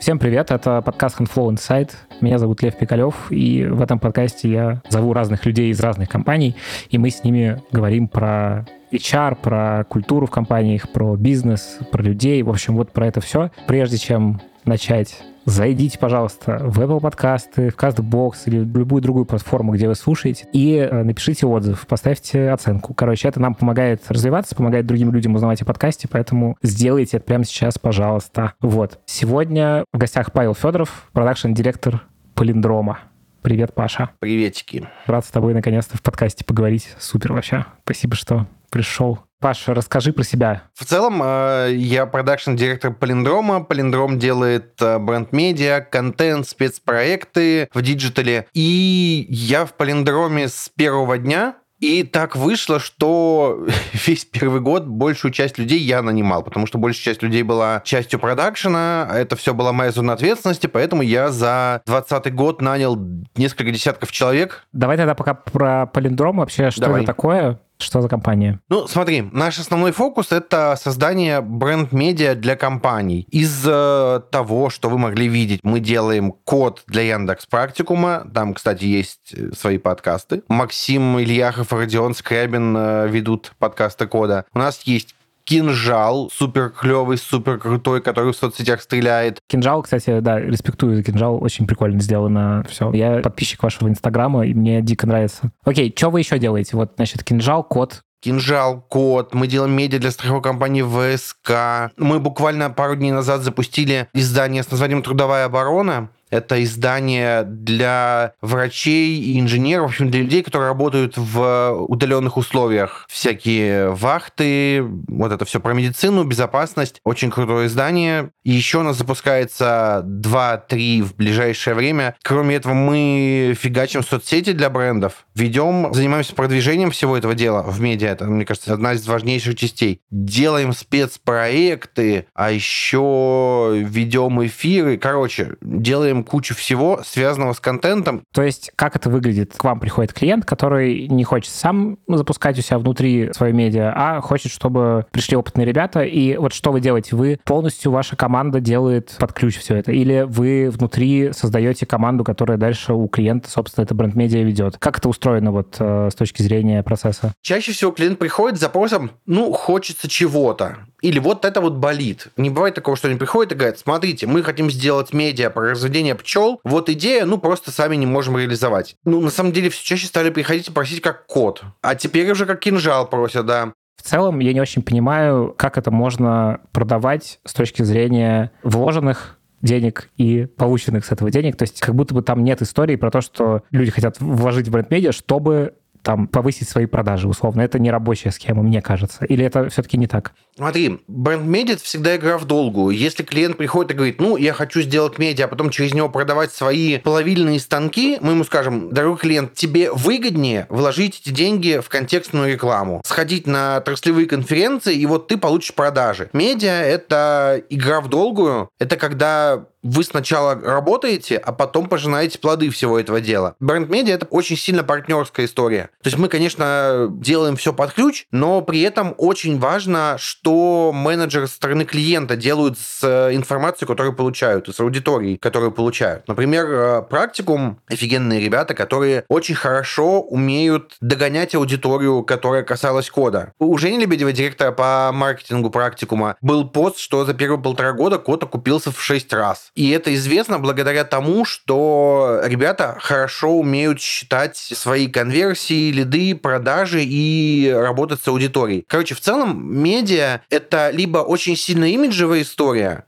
Всем привет, это подкаст Handflow Insight. Меня зовут Лев Пикалев, и в этом подкасте я зову разных людей из разных компаний, и мы с ними говорим про HR, про культуру в компаниях, про бизнес, про людей, в общем, вот про это все. Прежде чем начать зайдите, пожалуйста, в Apple подкасты, в CastBox или в любую другую платформу, где вы слушаете, и э, напишите отзыв, поставьте оценку. Короче, это нам помогает развиваться, помогает другим людям узнавать о подкасте, поэтому сделайте это прямо сейчас, пожалуйста. Вот. Сегодня в гостях Павел Федоров, продакшн-директор Полиндрома. Привет, Паша. Приветики. Рад с тобой наконец-то в подкасте поговорить. Супер вообще. Спасибо, что пришел. Паша, расскажи про себя. В целом, э, я продакшн-директор Полиндрома. Полиндром делает э, бренд-медиа, контент, спецпроекты в диджитале. И я в Полиндроме с первого дня, и так вышло, что весь первый год большую часть людей я нанимал, потому что большая часть людей была частью продакшена, это все была моя зона ответственности, поэтому я за 2020 год нанял несколько десятков человек. Давай тогда пока про Полиндром вообще, что Давай. это такое? Что за компания? Ну, смотри, наш основной фокус — это создание бренд-медиа для компаний. Из э, того, что вы могли видеть, мы делаем код для Яндекс Практикума. Там, кстати, есть э, свои подкасты. Максим Ильяхов и Родион Скрябин э, ведут подкасты кода. У нас есть кинжал, супер клевый, супер крутой, который в соцсетях стреляет. Кинжал, кстати, да, респектую кинжал, очень прикольно сделано все. Я подписчик вашего инстаграма, и мне дико нравится. Окей, что вы еще делаете? Вот, значит, кинжал, код, Кинжал, Код, мы делаем медиа для страховой компании ВСК. Мы буквально пару дней назад запустили издание с названием «Трудовая оборона», это издание для врачей и инженеров, в общем, для людей, которые работают в удаленных условиях. Всякие вахты, вот это все про медицину, безопасность. Очень крутое издание. И еще у нас запускается 2-3 в ближайшее время. Кроме этого, мы фигачим соцсети для брендов, ведем, занимаемся продвижением всего этого дела в медиа. Это, мне кажется, одна из важнейших частей. Делаем спецпроекты, а еще ведем эфиры. Короче, делаем кучу всего, связанного с контентом. То есть как это выглядит? К вам приходит клиент, который не хочет сам запускать у себя внутри свое медиа, а хочет, чтобы пришли опытные ребята, и вот что вы делаете? Вы полностью, ваша команда делает под ключ все это, или вы внутри создаете команду, которая дальше у клиента, собственно, это бренд-медиа ведет? Как это устроено вот э, с точки зрения процесса? Чаще всего клиент приходит с запросом, ну, хочется чего-то. Или вот это вот болит. Не бывает такого, что они приходят и говорят, смотрите, мы хотим сделать медиа про разведение пчел. Вот идея, ну, просто сами не можем реализовать. Ну, на самом деле, все чаще стали приходить и просить как код. А теперь уже как кинжал просят, да. В целом, я не очень понимаю, как это можно продавать с точки зрения вложенных денег и полученных с этого денег. То есть как будто бы там нет истории про то, что люди хотят вложить в бренд-медиа, чтобы там повысить свои продажи, условно. Это не рабочая схема, мне кажется. Или это все-таки не так? Смотри, бренд-медиа – всегда игра в долгую. Если клиент приходит и говорит, ну, я хочу сделать медиа, а потом через него продавать свои плавильные станки, мы ему скажем, дорогой клиент, тебе выгоднее вложить эти деньги в контекстную рекламу, сходить на отраслевые конференции, и вот ты получишь продажи. Медиа – это игра в долгую. Это когда вы сначала работаете, а потом пожинаете плоды всего этого дела. Бренд-медиа — это очень сильно партнерская история. То есть мы, конечно, делаем все под ключ, но при этом очень важно, что менеджеры со стороны клиента делают с э, информацией, которую получают, с аудиторией, которую получают. Например, э, практикум — офигенные ребята, которые очень хорошо умеют догонять аудиторию, которая касалась кода. У Жени Лебедева, директора по маркетингу практикума, был пост, что за первые полтора года код окупился в шесть раз. И это известно благодаря тому, что ребята хорошо умеют считать свои конверсии, лиды, продажи и работать с аудиторией. Короче, в целом медиа — это либо очень сильно имиджевая история,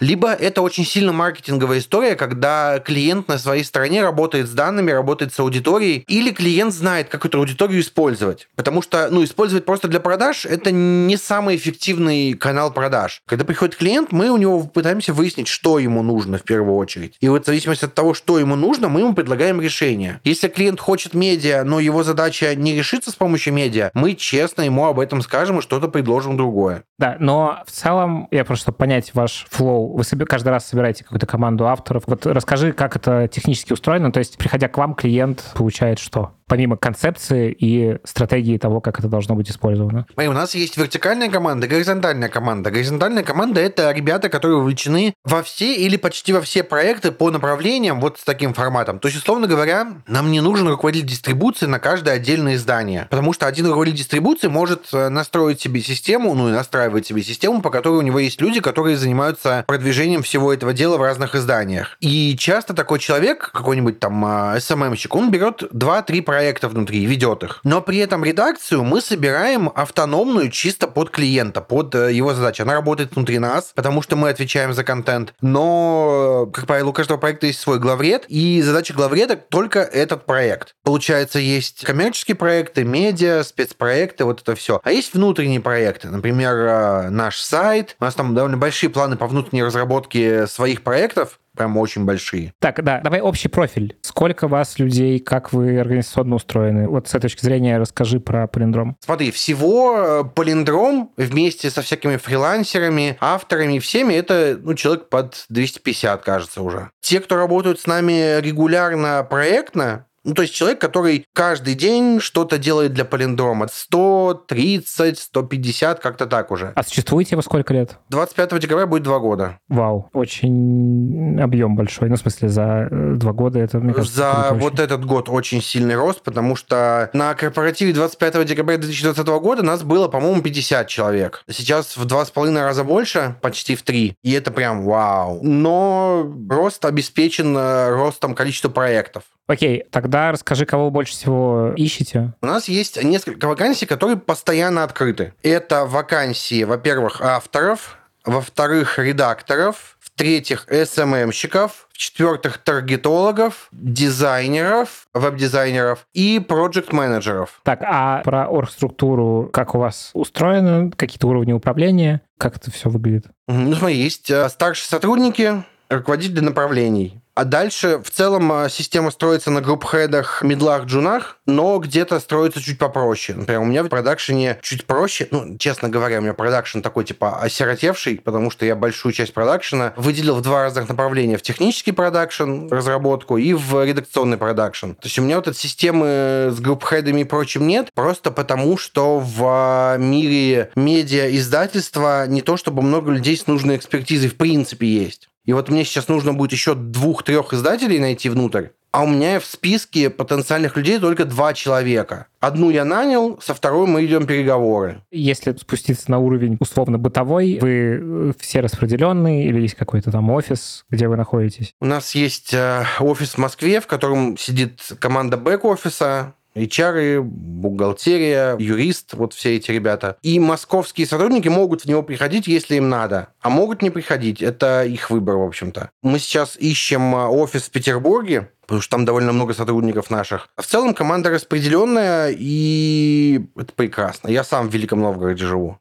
либо это очень сильно маркетинговая история, когда клиент на своей стороне работает с данными, работает с аудиторией, или клиент знает, как эту аудиторию использовать. Потому что, ну, использовать просто для продаж – это не самый эффективный канал продаж. Когда приходит клиент, мы у него пытаемся выяснить, что ему нужно в первую очередь. И вот в зависимости от того, что ему нужно, мы ему предлагаем решение. Если клиент хочет медиа, но его задача не решится с помощью медиа, мы честно ему об этом скажем и что-то предложим другое. Да, но в целом, я просто понять ваш флоу вы себе каждый раз собираете какую-то команду авторов. Вот расскажи, как это технически устроено. То есть, приходя к вам, клиент получает что? Помимо концепции и стратегии того, как это должно быть использовано? И у нас есть вертикальная команда, горизонтальная команда. Горизонтальная команда — это ребята, которые вовлечены во все или почти во все проекты по направлениям вот с таким форматом. То есть, условно говоря, нам не нужен руководитель дистрибуции на каждое отдельное издание, потому что один руководитель дистрибуции может э, настроить себе систему, ну и настраивать себе систему, по которой у него есть люди, которые занимаются продвижением всего этого дела в разных изданиях. И часто такой человек, какой-нибудь там SMM-щик, а, он берет 2-3 проекта внутри и ведет их. Но при этом редакцию мы собираем автономную чисто под клиента, под э, его задачу. Она работает внутри нас, потому что мы отвечаем за контент. Но, как правило, у каждого проекта есть свой главред, и задача главреда только этот проект. Получается, есть коммерческие проекты, медиа, спецпроекты, вот это все. А есть внутренние проекты. Например, э, наш сайт. У нас там довольно большие планы по внутренней разработке своих проектов прям очень большие. Так, да, давай общий профиль. Сколько вас людей, как вы организационно устроены? Вот с этой точки зрения расскажи про Полиндром. Смотри, всего э, Полиндром вместе со всякими фрилансерами, авторами, всеми, это ну, человек под 250, кажется, уже. Те, кто работают с нами регулярно, проектно, ну, то есть человек, который каждый день что-то делает для палиндрома. 130, 150, как-то так уже. А существуете вы сколько лет? 25 декабря будет два года. Вау, очень объем большой. Ну, в смысле, за э, два года это, мне кажется, За вот очень. этот год очень сильный рост, потому что на корпоративе 25 декабря 2020 года нас было, по-моему, 50 человек. Сейчас в два с половиной раза больше, почти в три. И это прям вау. Но рост обеспечен э, ростом количества проектов. Окей, тогда расскажи, кого вы больше всего ищете. У нас есть несколько вакансий, которые постоянно открыты. Это вакансии, во-первых, авторов, во-вторых, редакторов, в-третьих, SMM-щиков, в-четвертых, таргетологов, дизайнеров, веб-дизайнеров и проект-менеджеров. Так, а про оргструктуру как у вас устроено? Какие-то уровни управления? Как это все выглядит? Ну, смотри, есть э, старшие сотрудники, руководители направлений, а дальше в целом а, система строится на групп-хедах, мидлах, джунах, но где-то строится чуть попроще. Например, у меня в продакшене чуть проще. Ну, честно говоря, у меня продакшн такой типа осиротевший, потому что я большую часть продакшена выделил в два разных направления. В технический продакшн, разработку, и в редакционный продакшн. То есть у меня вот этой системы с групп-хедами и прочим нет, просто потому что в а, мире медиа-издательства не то чтобы много людей с нужной экспертизой в принципе есть. И вот мне сейчас нужно будет еще двух-трех издателей найти внутрь, а у меня в списке потенциальных людей только два человека. Одну я нанял, со второй мы идем переговоры. Если спуститься на уровень условно бытовой, вы э, все распределенные или есть какой-то там офис, где вы находитесь? У нас есть э, офис в Москве, в котором сидит команда бэк-офиса, HR, бухгалтерия, юрист, вот все эти ребята. И московские сотрудники могут в него приходить, если им надо, а могут не приходить. Это их выбор, в общем-то. Мы сейчас ищем а, офис в Петербурге, потому что там довольно много сотрудников наших. А в целом команда распределенная, и это прекрасно. Я сам в Великом Новгороде живу.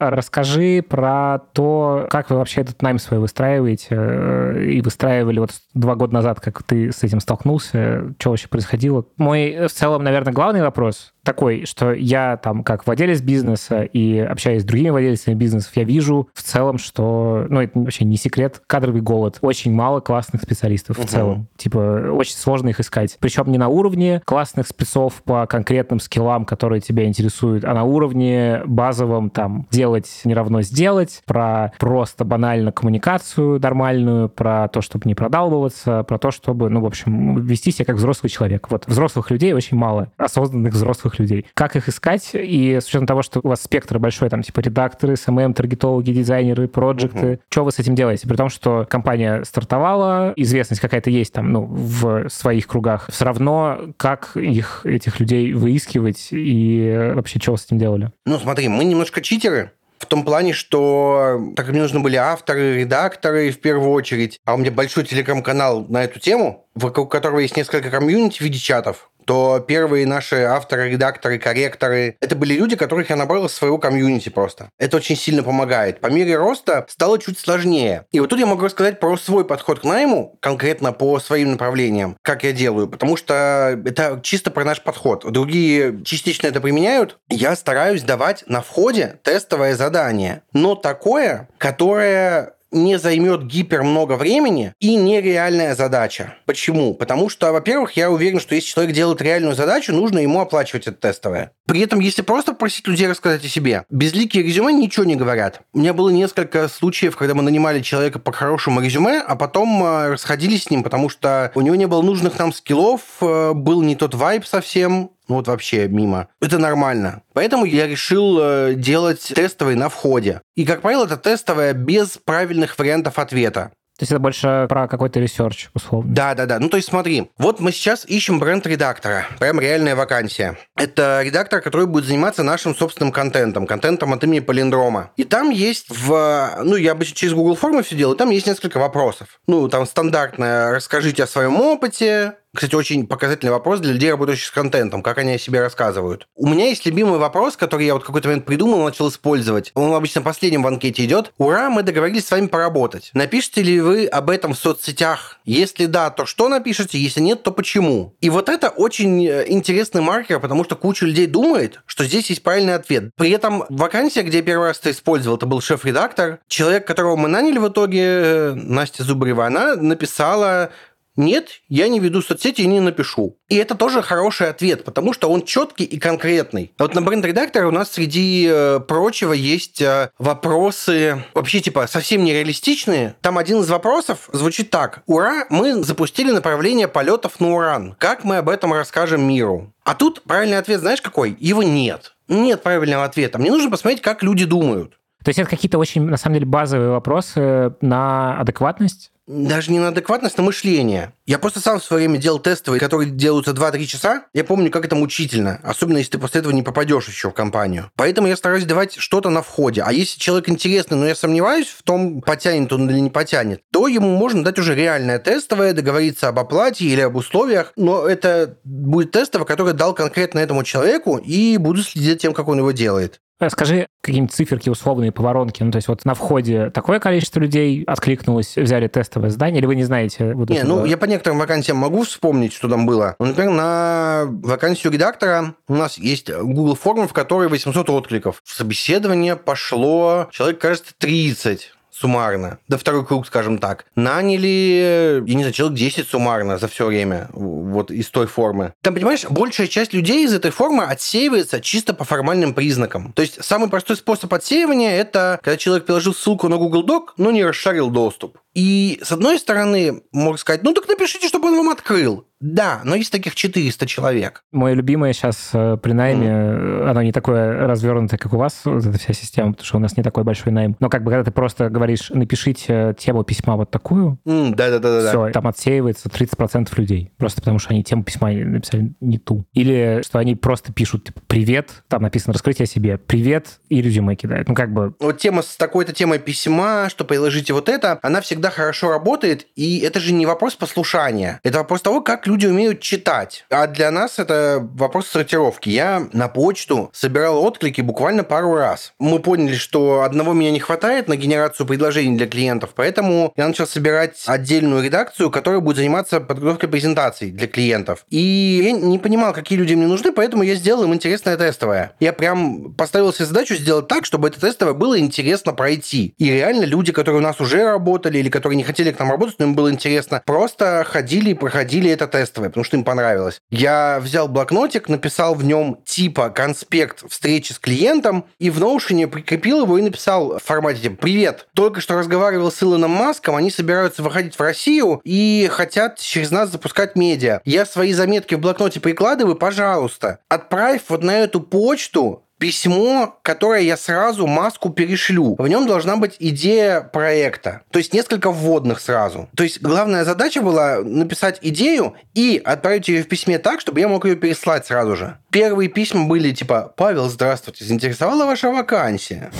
Расскажи про то, как вы вообще этот найм свой выстраиваете э, и выстраивали вот два года назад, как ты с этим столкнулся, что вообще происходило. Мой в целом, наверное, главный вопрос такой, что я там как владелец бизнеса и общаясь с другими владельцами бизнесов, я вижу в целом, что, ну, это вообще не секрет, кадровый голод. Очень мало классных специалистов угу. в целом. Типа, очень сложно их искать. Причем не на уровне классных спецов по конкретным скиллам, которые тебя интересуют, а на уровне базовом, там, делать не равно сделать, про просто банально коммуникацию нормальную, про то, чтобы не продалбываться, про то, чтобы, ну, в общем, вести себя как взрослый человек. Вот взрослых людей очень мало, осознанных взрослых новых людей. Как их искать? И с учетом того, что у вас спектр большой, там, типа редакторы, SMM, таргетологи, дизайнеры, проекты, угу. что вы с этим делаете? При том, что компания стартовала, известность какая-то есть там, ну, в своих кругах. Все равно, как их, этих людей выискивать и вообще, что вы с этим делали? Ну, смотри, мы немножко читеры, в том плане, что так мне нужны были авторы, редакторы в первую очередь, а у меня большой телеграм-канал на эту тему, вокруг которого есть несколько комьюнити в виде чатов, то первые наши авторы, редакторы, корректоры, это были люди, которых я набрал из своего комьюнити просто. Это очень сильно помогает. По мере роста стало чуть сложнее. И вот тут я могу рассказать про свой подход к найму, конкретно по своим направлениям, как я делаю, потому что это чисто про наш подход. Другие частично это применяют. Я стараюсь давать на входе тестовое задание, но такое, которое не займет гипер много времени и нереальная задача. Почему? Потому что, во-первых, я уверен, что если человек делает реальную задачу, нужно ему оплачивать это тестовое. При этом, если просто просить людей рассказать о себе, безликие резюме ничего не говорят. У меня было несколько случаев, когда мы нанимали человека по хорошему резюме, а потом э, расходились с ним, потому что у него не было нужных нам скиллов, э, был не тот вайб совсем, ну вот вообще мимо. Это нормально. Поэтому я решил э, делать тестовый на входе. И, как правило, это тестовое без правильных вариантов ответа. То есть это больше про какой-то research, условно. Да, да, да. Ну, то есть смотри, вот мы сейчас ищем бренд редактора. Прям реальная вакансия. Это редактор, который будет заниматься нашим собственным контентом, контентом от имени Полиндрома. И там есть в... Ну, я обычно через Google формы все делаю, там есть несколько вопросов. Ну, там стандартное «Расскажите о своем опыте», кстати, очень показательный вопрос для людей, работающих с контентом, как они о себе рассказывают. У меня есть любимый вопрос, который я вот какой-то момент придумал, начал использовать. Он обычно последним в анкете идет. Ура, мы договорились с вами поработать. Напишите ли вы об этом в соцсетях? Если да, то что напишите? Если нет, то почему? И вот это очень э, интересный маркер, потому что куча людей думает, что здесь есть правильный ответ. При этом вакансия, где я первый раз это использовал, это был шеф-редактор. Человек, которого мы наняли в итоге, э, Настя Зубарева, она написала нет, я не веду соцсети и не напишу. И это тоже хороший ответ, потому что он четкий и конкретный. Вот на бренд-редакторе у нас среди э, прочего есть э, вопросы вообще типа совсем нереалистичные. Там один из вопросов звучит так. Ура, мы запустили направление полетов на Уран. Как мы об этом расскажем миру? А тут правильный ответ знаешь какой? Его нет. Нет правильного ответа. Мне нужно посмотреть, как люди думают. То есть это какие-то очень, на самом деле, базовые вопросы на адекватность? даже не на адекватность, на мышление. Я просто сам в свое время делал тестовые, которые делаются 2-3 часа. Я помню, как это мучительно. Особенно, если ты после этого не попадешь еще в компанию. Поэтому я стараюсь давать что-то на входе. А если человек интересный, но я сомневаюсь в том, потянет он или не потянет, то ему можно дать уже реальное тестовое, договориться об оплате или об условиях. Но это будет тестовое, которое дал конкретно этому человеку, и буду следить за тем, как он его делает. Скажи какие-нибудь циферки условные по воронке. Ну, то есть вот на входе такое количество людей откликнулось, взяли тестовое задание, или вы не знаете? Вот не, этого? ну, я по некоторым вакансиям могу вспомнить, что там было. Ну, например, на вакансию редактора у нас есть Google форма, в которой 800 откликов. В собеседование пошло человек, кажется, 30 суммарно, да второй круг, скажем так, наняли, я не знаю, человек 10 суммарно за все время вот из той формы. Там, понимаешь, большая часть людей из этой формы отсеивается чисто по формальным признакам. То есть самый простой способ отсеивания – это когда человек приложил ссылку на Google Doc, но не расшарил доступ. И с одной стороны, можно сказать, ну так напишите, чтобы он вам открыл. Да, но есть таких 400 человек. Мое любимое сейчас э, при найме, mm. оно не такое развернутое, как у вас, вот эта вся система, потому что у нас не такой большой найм. Но как бы когда ты просто говоришь, напишите тему письма вот такую, mm, да, да, да, все, там отсеивается 30% людей. Просто потому что они тему письма написали не ту. Или что они просто пишут, типа, привет, там написано раскрытие о себе, привет, и резюме кидают. Ну, как бы... Вот тема с такой-то темой письма, что приложите вот это, она всегда хорошо работает, и это же не вопрос послушания. Это вопрос того, как люди умеют читать. А для нас это вопрос сортировки. Я на почту собирал отклики буквально пару раз. Мы поняли, что одного меня не хватает на генерацию предложений для клиентов, поэтому я начал собирать отдельную редакцию, которая будет заниматься подготовкой презентаций для клиентов. И я не понимал, какие люди мне нужны, поэтому я сделал им интересное тестовое. Я прям поставил себе задачу сделать так, чтобы это тестовое было интересно пройти. И реально люди, которые у нас уже работали или которые не хотели к нам работать, но им было интересно, просто ходили и проходили это тест тестовое, потому что им понравилось. Я взял блокнотик, написал в нем типа конспект встречи с клиентом, и в Notion прикрепил его и написал в формате типа «Привет, только что разговаривал с Илоном Маском, они собираются выходить в Россию и хотят через нас запускать медиа. Я свои заметки в блокноте прикладываю, пожалуйста, отправь вот на эту почту письмо, которое я сразу маску перешлю. В нем должна быть идея проекта. То есть несколько вводных сразу. То есть главная задача была написать идею и отправить ее в письме так, чтобы я мог ее переслать сразу же. Первые письма были типа «Павел, здравствуйте, заинтересовала ваша вакансия?»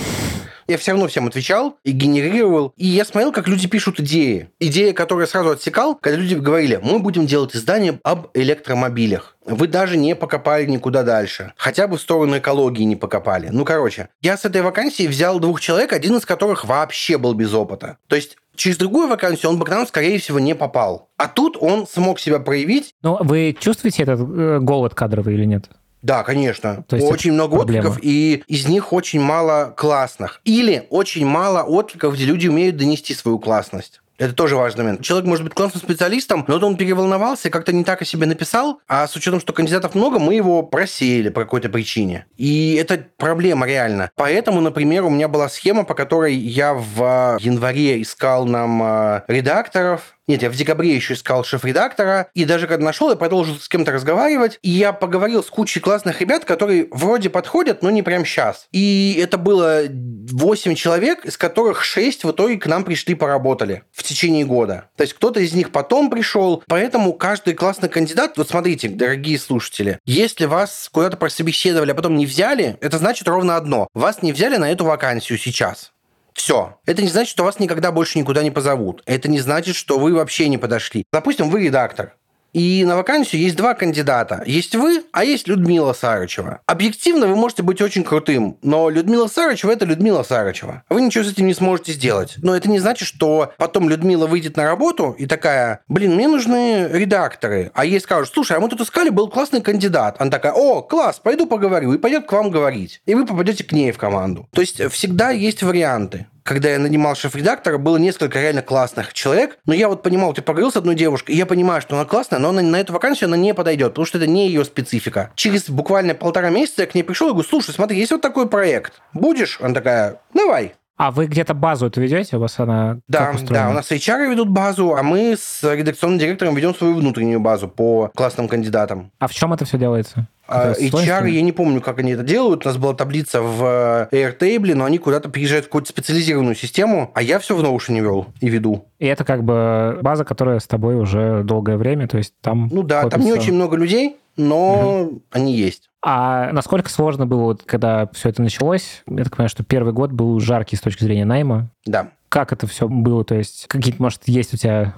Я все равно всем отвечал и генерировал. И я смотрел, как люди пишут идеи. Идея, которую я сразу отсекал, когда люди говорили, мы будем делать издание об электромобилях. Вы даже не покопали никуда дальше. Хотя бы в сторону экологии не покопали. Ну, короче, я с этой вакансии взял двух человек, один из которых вообще был без опыта. То есть через другую вакансию он бы к нам, скорее всего, не попал. А тут он смог себя проявить. Но вы чувствуете этот э, голод кадровый или нет? Да, конечно. То есть очень много проблема. откликов, и из них очень мало классных. Или очень мало откликов, где люди умеют донести свою классность. Это тоже важный момент. Человек может быть классным специалистом, но вот он переволновался, как-то не так о себе написал, а с учетом, что кандидатов много, мы его просеяли по какой-то причине. И это проблема реально. Поэтому, например, у меня была схема, по которой я в январе искал нам э, редакторов, нет, я в декабре еще искал шеф-редактора, и даже когда нашел, я продолжил с кем-то разговаривать, и я поговорил с кучей классных ребят, которые вроде подходят, но не прям сейчас. И это было 8 человек, из которых 6 в итоге к нам пришли, поработали в течение года. То есть кто-то из них потом пришел, поэтому каждый классный кандидат, вот смотрите, дорогие слушатели, если вас куда-то прособеседовали, а потом не взяли, это значит ровно одно. Вас не взяли на эту вакансию сейчас. Все. Это не значит, что вас никогда больше никуда не позовут. Это не значит, что вы вообще не подошли. Допустим, вы редактор. И на вакансию есть два кандидата. Есть вы, а есть Людмила Сарычева. Объективно вы можете быть очень крутым, но Людмила Сарычева – это Людмила Сарычева. Вы ничего с этим не сможете сделать. Но это не значит, что потом Людмила выйдет на работу и такая, блин, мне нужны редакторы. А ей скажут, слушай, а мы тут искали, был классный кандидат. Она такая, о, класс, пойду поговорю. И пойдет к вам говорить. И вы попадете к ней в команду. То есть всегда есть варианты когда я нанимал шеф-редактора, было несколько реально классных человек, но я вот понимал, ты поговорил с одной девушкой, и я понимаю, что она классная, но она на эту вакансию она не подойдет, потому что это не ее специфика. Через буквально полтора месяца я к ней пришел и говорю, слушай, смотри, есть вот такой проект, будешь? Она такая, давай. А вы где-то базу эту ведете? У вас она Да, да, у нас HR ведут базу, а мы с редакционным директором ведем свою внутреннюю базу по классным кандидатам. А в чем это все делается? А, Это с HR, я не помню, как они это делают. У нас была таблица в э, Airtable, но они куда-то приезжают в какую-то специализированную систему, а я все в Notion вел и веду. И это как бы база, которая с тобой уже долгое время, то есть там... Ну да, там не копится- очень много людей, но они есть. А насколько сложно было, вот, когда все это началось? Я так понимаю, что первый год был жаркий с точки зрения найма. Да. Как это все было? То есть какие-то, может, есть у тебя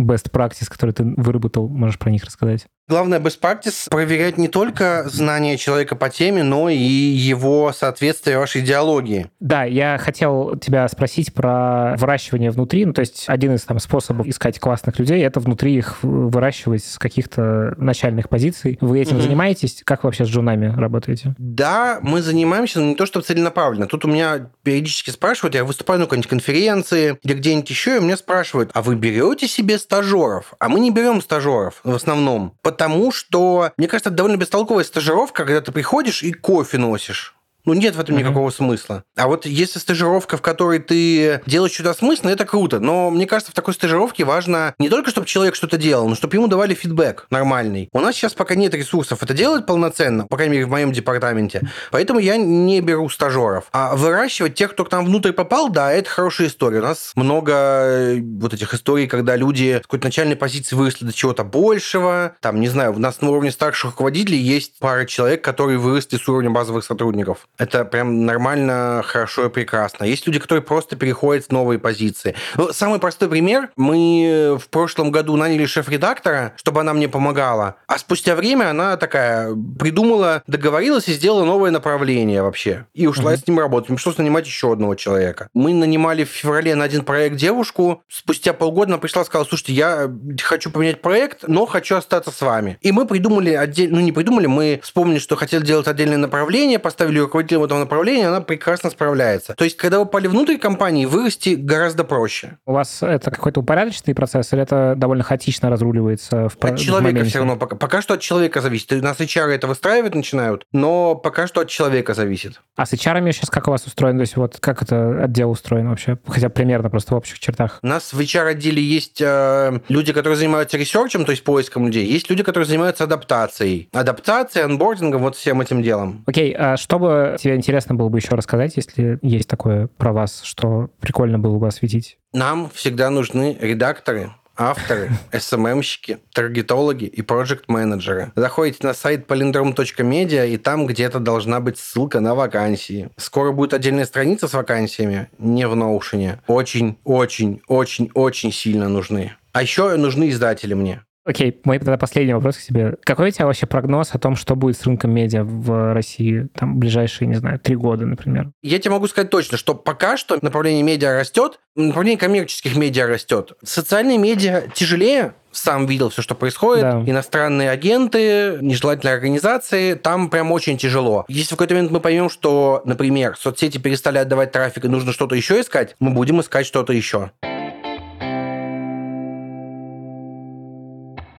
best practice, которые ты выработал? Можешь про них рассказать? Главное, best practice проверять не только знания человека по теме, но и его соответствие вашей идеологии. Да, я хотел тебя спросить про выращивание внутри. Ну, то есть один из там, способов искать классных людей — это внутри их выращивать с каких-то начальных позиций. Вы этим Мгм. занимаетесь? Как вы вообще с джунами работаете? Да, мы занимаемся, но не то, что целенаправленно. Тут у меня периодически спрашивают, я выступаю на какой-нибудь конференции или где-нибудь еще, и меня спрашивают, а вы берете себе стажеров? А мы не берем стажеров в основном, потому что, мне кажется, это довольно бестолковая стажировка, когда ты приходишь и кофе носишь. Ну, нет в этом Мгм. никакого смысла. А вот если стажировка, в которой ты делаешь что-то смысленно, это круто. Но мне кажется, в такой стажировке важно не только, чтобы человек что-то делал, но чтобы ему давали фидбэк нормальный. У нас сейчас пока нет ресурсов это делать полноценно, по крайней мере, в моем департаменте. Поэтому я не беру стажеров. А выращивать тех, кто к нам внутрь попал, да, это хорошая история. У нас много э, вот этих историй, когда люди с какой-то начальной позиции выросли до чего-то большего. Там, не знаю, у нас на уровне старших руководителей есть пара человек, которые выросли с уровня базовых сотрудников. Это прям нормально, хорошо и прекрасно. Есть люди, которые просто переходят в новые позиции. Ну, самый простой пример. Мы в прошлом году наняли шеф-редактора, чтобы она мне помогала. А спустя время она такая придумала, договорилась и сделала новое направление вообще. И ушла Мгм. с ним работать. Мне пришлось нанимать еще одного человека. Мы нанимали в феврале на один проект девушку. Спустя полгода она пришла и сказала, слушайте, я хочу поменять проект, но хочу остаться с вами. И мы придумали отдельно, ну не придумали, мы вспомнили, что хотели делать отдельное направление, поставили руководителем этого направления, она прекрасно справляется. То есть, когда вы попали внутрь компании, вырасти гораздо проще. У вас это какой-то упорядоченный процесс или это довольно хаотично разруливается в От в человека моменте? все равно. Пока, пока что от человека зависит. У нас HR это выстраивать начинают, но пока что от человека зависит. А с HR сейчас как у вас устроено? То есть вот как это отдел устроен вообще? Хотя примерно просто в общих чертах. У нас в HR-отделе есть э, люди, которые занимаются ресерчем, то есть поиском людей. Есть люди, которые занимаются адаптацией. Адаптацией, анбордингом, вот всем этим делом. Окей, а что бы тебе интересно было бы еще рассказать, если есть такое про вас, что прикольно было бы осветить? Нам всегда нужны редакторы, авторы, SMM-щики, таргетологи и проект-менеджеры. Заходите на сайт palindrom.media, и там где-то должна быть ссылка на вакансии. Скоро будет отдельная страница с вакансиями, не в Notion. Очень, очень, очень, очень сильно нужны. А еще нужны издатели мне. Окей, мой тогда последний вопрос к тебе. Какой у тебя вообще прогноз о том, что будет с рынком медиа в России там ближайшие, не знаю, три года, например? Я тебе могу сказать точно, что пока что направление медиа растет, направление коммерческих медиа растет. Социальные медиа тяжелее, сам видел все, что происходит. Да. Иностранные агенты, нежелательные организации, там прям очень тяжело. Если в какой-то момент мы поймем, что, например, соцсети перестали отдавать трафик и нужно что-то еще искать, мы будем искать что-то еще.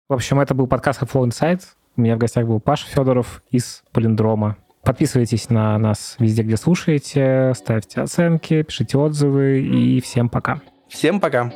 В общем, это был подкаст Flow Insight. У меня в гостях был Паша Федоров из Полиндрома. Подписывайтесь на нас везде, где слушаете, ставьте оценки, пишите отзывы и всем пока. Всем пока.